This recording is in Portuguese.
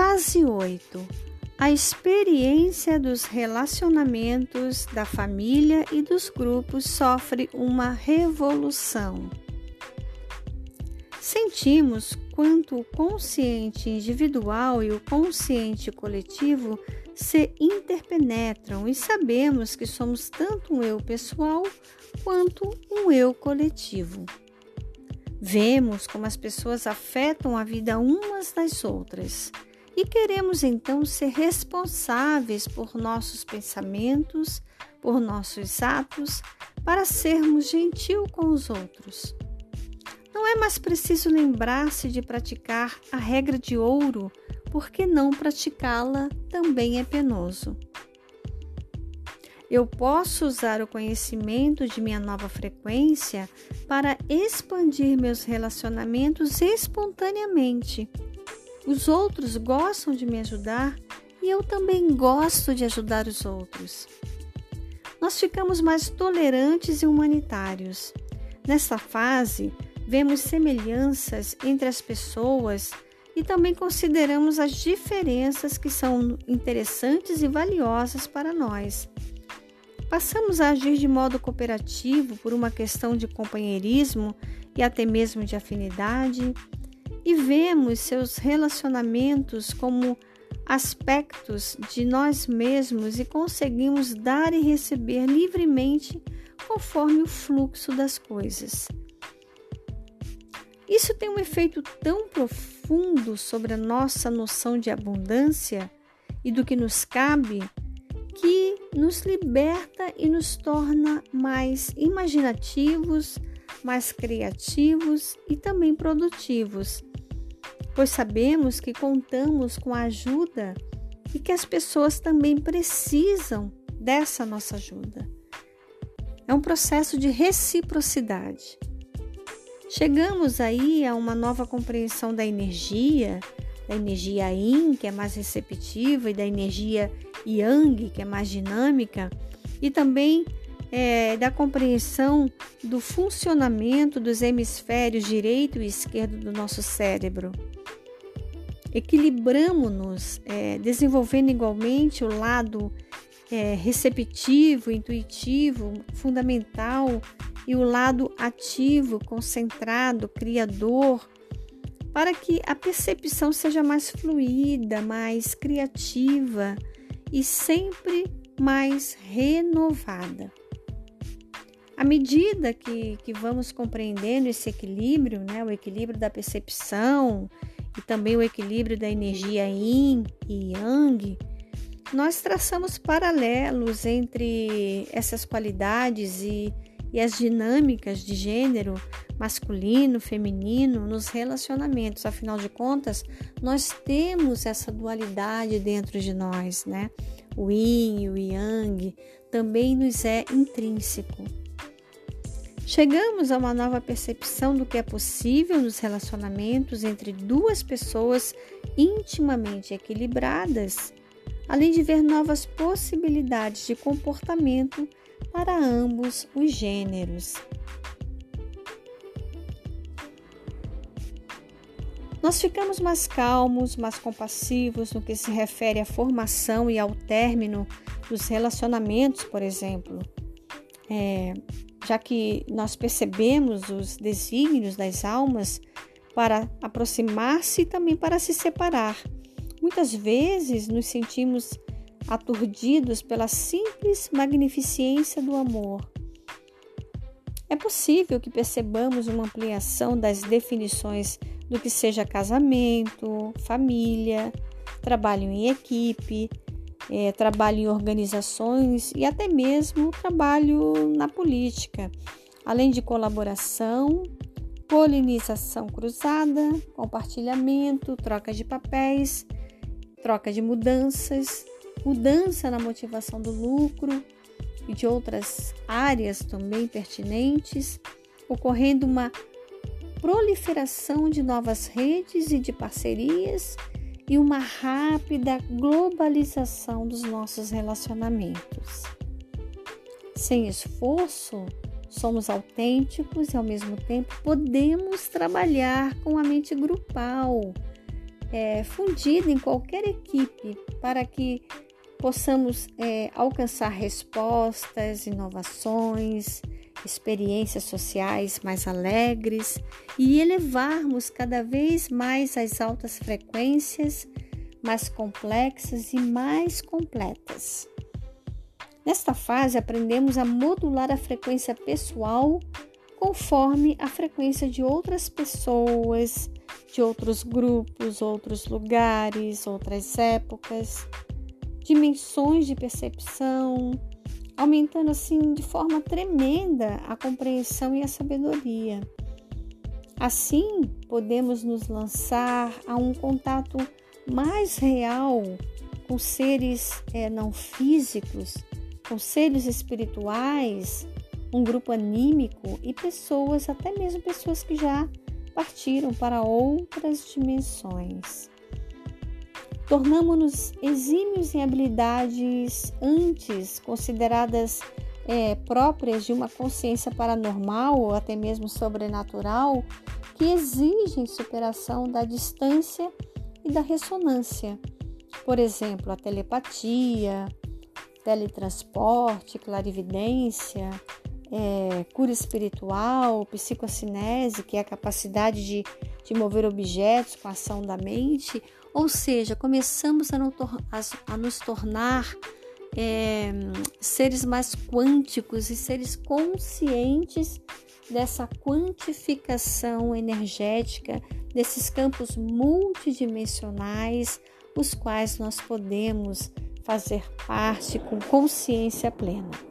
Fase 8 A experiência dos relacionamentos da família e dos grupos sofre uma revolução. Sentimos quanto o consciente individual e o consciente coletivo se interpenetram e sabemos que somos tanto um eu pessoal quanto um eu coletivo. Vemos como as pessoas afetam a vida umas das outras e queremos então ser responsáveis por nossos pensamentos, por nossos atos, para sermos gentil com os outros. Não é mais preciso lembrar-se de praticar a regra de ouro, porque não praticá-la também é penoso. Eu posso usar o conhecimento de minha nova frequência para expandir meus relacionamentos espontaneamente os outros gostam de me ajudar e eu também gosto de ajudar os outros. Nós ficamos mais tolerantes e humanitários. Nesta fase, vemos semelhanças entre as pessoas e também consideramos as diferenças que são interessantes e valiosas para nós. Passamos a agir de modo cooperativo por uma questão de companheirismo e até mesmo de afinidade e vemos seus relacionamentos como aspectos de nós mesmos e conseguimos dar e receber livremente conforme o fluxo das coisas. Isso tem um efeito tão profundo sobre a nossa noção de abundância e do que nos cabe que nos liberta e nos torna mais imaginativos, mais criativos e também produtivos pois sabemos que contamos com a ajuda e que as pessoas também precisam dessa nossa ajuda. É um processo de reciprocidade. Chegamos aí a uma nova compreensão da energia, da energia Yin, que é mais receptiva, e da energia Yang, que é mais dinâmica, e também é, da compreensão do funcionamento dos hemisférios direito e esquerdo do nosso cérebro equilibramos-nos, é, desenvolvendo igualmente o lado é, receptivo, intuitivo, fundamental e o lado ativo, concentrado, criador, para que a percepção seja mais fluida, mais criativa e sempre mais renovada. À medida que, que vamos compreendendo esse equilíbrio, né, o equilíbrio da percepção, e também o equilíbrio da energia Yin e Yang, nós traçamos paralelos entre essas qualidades e, e as dinâmicas de gênero masculino, feminino nos relacionamentos. Afinal de contas, nós temos essa dualidade dentro de nós, né? O yin e o yang também nos é intrínseco. Chegamos a uma nova percepção do que é possível nos relacionamentos entre duas pessoas intimamente equilibradas, além de ver novas possibilidades de comportamento para ambos os gêneros. Nós ficamos mais calmos, mais compassivos no que se refere à formação e ao término dos relacionamentos, por exemplo. É, já que nós percebemos os desígnios das almas para aproximar-se e também para se separar. Muitas vezes nos sentimos aturdidos pela simples magnificência do amor. É possível que percebamos uma ampliação das definições do que seja casamento, família, trabalho em equipe, é, trabalho em organizações e até mesmo trabalho na política, além de colaboração, polinização cruzada, compartilhamento, troca de papéis, troca de mudanças, mudança na motivação do lucro e de outras áreas também pertinentes, ocorrendo uma proliferação de novas redes e de parcerias e uma rápida globalização dos nossos relacionamentos. Sem esforço, somos autênticos e ao mesmo tempo podemos trabalhar com a mente grupal, é, fundida em qualquer equipe para que possamos é, alcançar respostas, inovações, experiências sociais mais alegres e elevarmos cada vez mais as altas frequências, mais complexas e mais completas. Nesta fase, aprendemos a modular a frequência pessoal conforme a frequência de outras pessoas, de outros grupos, outros lugares, outras épocas, dimensões de percepção, aumentando assim de forma tremenda a compreensão e a sabedoria. Assim, podemos nos lançar a um contato mais real com seres é, não físicos, com seres espirituais, um grupo anímico e pessoas, até mesmo pessoas que já partiram para outras dimensões. Tornamos-nos exímios em habilidades antes consideradas é, próprias de uma consciência paranormal ou até mesmo sobrenatural, que exigem superação da distância e da ressonância. Por exemplo, a telepatia, teletransporte, clarividência, é, cura espiritual, psicocinese, que é a capacidade de, de mover objetos com a ação da mente, ou seja, começamos a, a, nos tornar é, seres mais quânticos e seres conscientes dessa quantificação energética, desses campos multidimensionais, os quais nós podemos fazer parte com consciência plena.